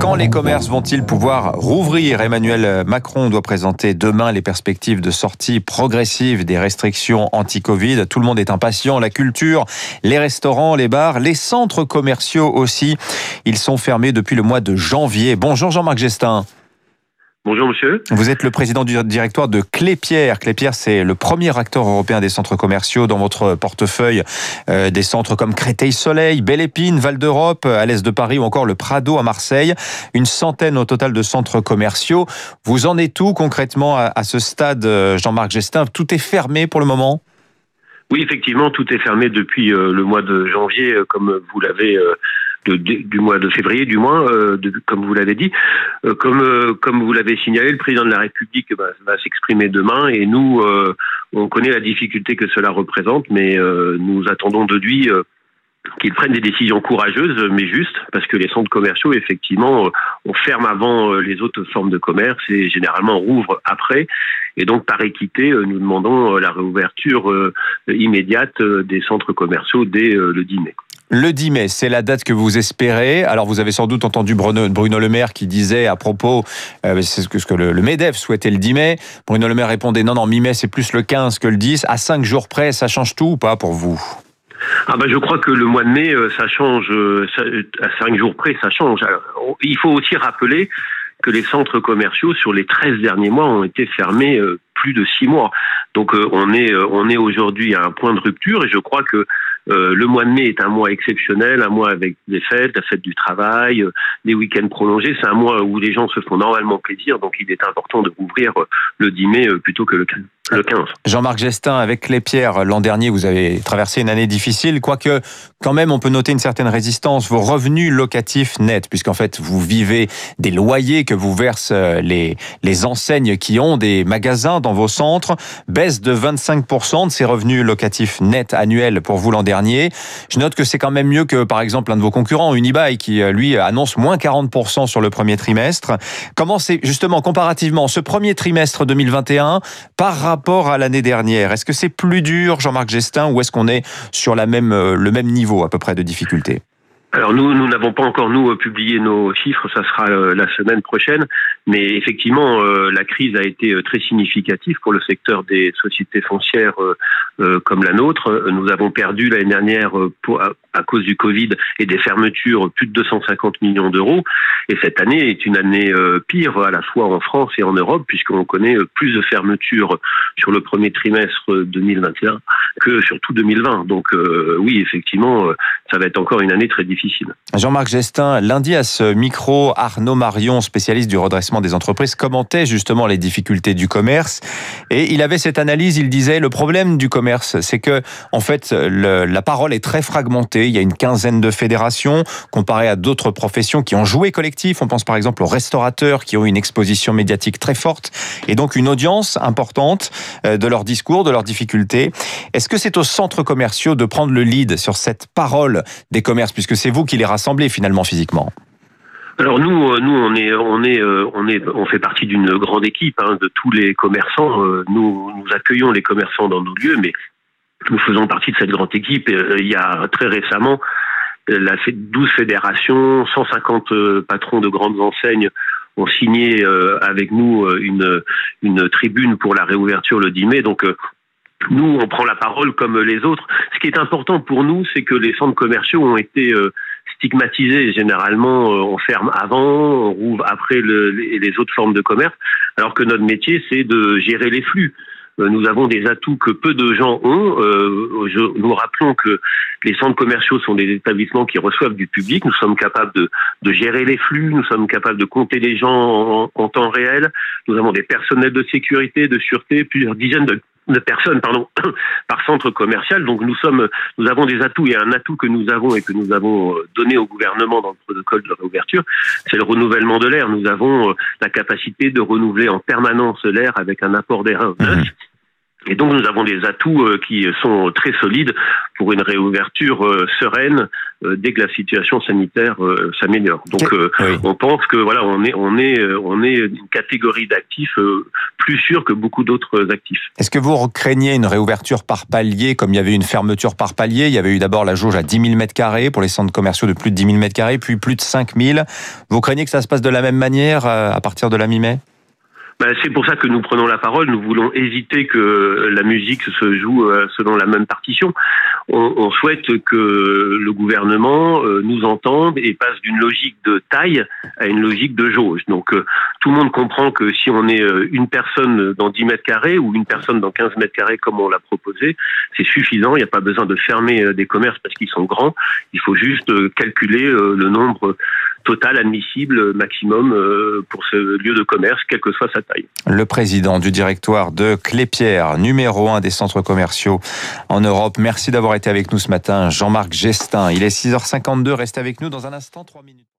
Quand les commerces vont-ils pouvoir rouvrir Emmanuel Macron doit présenter demain les perspectives de sortie progressive des restrictions anti-Covid. Tout le monde est impatient. La culture, les restaurants, les bars, les centres commerciaux aussi. Ils sont fermés depuis le mois de janvier. Bonjour Jean-Marc Gestin. Bonjour monsieur. Vous êtes le président du directoire de Clépierre. Clépierre, c'est le premier acteur européen des centres commerciaux dans votre portefeuille. Euh, des centres comme Créteil-Soleil, Belle-Épine, Val d'Europe, à l'est de Paris ou encore le Prado à Marseille. Une centaine au total de centres commerciaux. Vous en êtes où concrètement à, à ce stade, euh, Jean-Marc Gestin Tout est fermé pour le moment? Oui, effectivement, tout est fermé depuis euh, le mois de janvier, euh, comme vous l'avez euh, du mois de février, du moins, euh, comme vous l'avez dit. Euh, comme, euh, comme vous l'avez signalé, le président de la République va s'exprimer demain et nous, on connaît la difficulté que cela représente, mais nous attendons de lui qu'il prenne des décisions courageuses mais justes, parce que les centres commerciaux, effectivement, on ferme avant les autres formes de commerce et généralement on rouvre après. Et donc, par équité, nous demandons la réouverture immédiate des centres commerciaux dès le 10 mai. Le 10 mai, c'est la date que vous espérez. Alors, vous avez sans doute entendu Bruno, Le Maire qui disait à propos, euh, c'est ce que, le, MEDEF souhaitait le 10 mai. Bruno Le Maire répondait non, non, mi-mai, c'est plus le 15 que le 10. À 5 jours près, ça change tout ou pas pour vous? Ah ben je crois que le mois de mai, ça change, ça, à 5 jours près, ça change. Il faut aussi rappeler que les centres commerciaux sur les 13 derniers mois ont été fermés plus de 6 mois. Donc on est, on est aujourd'hui à un point de rupture et je crois que euh, le mois de mai est un mois exceptionnel, un mois avec des fêtes, la fête du travail, euh, des week-ends prolongés. C'est un mois où les gens se font normalement plaisir, donc il est important de rouvrir le 10 mai plutôt que le 15. Le 15. Jean-Marc Gestin, avec les pierres, l'an dernier, vous avez traversé une année difficile, quoique quand même on peut noter une certaine résistance. Vos revenus locatifs nets, puisqu'en fait vous vivez des loyers que vous versent euh, les, les enseignes qui ont des magasins dans vos centres, baisse de 25% de ces revenus locatifs nets annuels pour vous l'an dernier. Je note que c'est quand même mieux que par exemple un de vos concurrents, Unibail, qui euh, lui annonce moins 40% sur le premier trimestre. Comment c'est justement comparativement ce premier trimestre 2021 par rapport rapport à l'année dernière. Est-ce que c'est plus dur, Jean-Marc Gestin, ou est-ce qu'on est sur même, le même niveau à peu près de difficulté alors nous, nous n'avons pas encore nous publié nos chiffres, ça sera la semaine prochaine, mais effectivement, euh, la crise a été très significative pour le secteur des sociétés foncières euh, comme la nôtre. Nous avons perdu l'année dernière à, cause du Covid et des fermetures plus de 250 millions d'euros, et cette année est une année euh, pire à la fois en France et en Europe puisqu'on connaît plus de fermetures sur le premier trimestre 2021 que sur tout 2020. Donc oui, effectivement, ça va être encore une année très difficile. Jean-Marc Gestin, lundi à ce micro, Arnaud Marion, spécialiste du redressement des entreprises, commentait justement les difficultés du commerce. Et il avait cette analyse, il disait, le problème du commerce, c'est que, en fait, le, la parole est très fragmentée. Il y a une quinzaine de fédérations comparé à d'autres professions qui ont joué collectif. On pense par exemple aux restaurateurs qui ont une exposition médiatique très forte et donc une audience importante euh, de leurs discours, de leurs difficultés. Est-ce que c'est aux centres commerciaux de prendre le lead sur cette parole des commerces, puisque c'est vous qui les rassemblez finalement physiquement? Alors nous, nous on est, on est, on est, on fait partie d'une grande équipe hein, de tous les commerçants. Nous, nous accueillons les commerçants dans nos lieux, mais nous faisons partie de cette grande équipe. Il y a très récemment, la 12 fédérations, 150 patrons de grandes enseignes ont signé avec nous une, une tribune pour la réouverture le 10 mai. Donc nous, on prend la parole comme les autres. Ce qui est important pour nous, c'est que les centres commerciaux ont été stigmatisés. Généralement, on ferme avant, on rouvre après le, les autres formes de commerce, alors que notre métier, c'est de gérer les flux. Nous avons des atouts que peu de gens ont. Je, nous rappelons que les centres commerciaux sont des établissements qui reçoivent du public. Nous sommes capables de, de gérer les flux, nous sommes capables de compter les gens en, en temps réel. Nous avons des personnels de sécurité, de sûreté, plusieurs dizaines de de personnes pardon par centre commercial. Donc nous sommes nous avons des atouts. Et un atout que nous avons et que nous avons donné au gouvernement dans le protocole de réouverture. C'est le renouvellement de l'air. Nous avons la capacité de renouveler en permanence l'air avec un apport d'air neuf Et donc nous avons des atouts euh, qui sont très solides pour une réouverture euh, sereine euh, dès que la situation sanitaire s'améliore. Donc oui. on pense que voilà, on est on est on est une catégorie d'actifs plus sûre que beaucoup d'autres actifs. Est-ce que vous craignez une réouverture par palier comme il y avait une fermeture par palier? Il y avait eu d'abord la jauge à 10 000 mètres carrés pour les centres commerciaux de plus de 10 000 mètres carrés, puis plus de 5 000. Vous craignez que ça se passe de la même manière à partir de la mi-mai? Ben, c'est pour ça que nous prenons la parole. Nous voulons éviter que la musique se joue euh, selon la même partition. On, on souhaite que le gouvernement euh, nous entende et passe d'une logique de taille à une logique de jauge. Donc euh, tout le monde comprend que si on est une personne dans 10 mètres carrés ou une personne dans 15 mètres carrés comme on l'a proposé, c'est suffisant. Il n'y a pas besoin de fermer des commerces parce qu'ils sont grands. Il faut juste calculer le nombre total admissible maximum pour ce lieu de commerce, quelle que soit sa le président du directoire de Clépierre, numéro un des centres commerciaux en Europe. Merci d'avoir été avec nous ce matin, Jean-Marc Gestin. Il est 6h52, restez avec nous dans un instant, 3 minutes.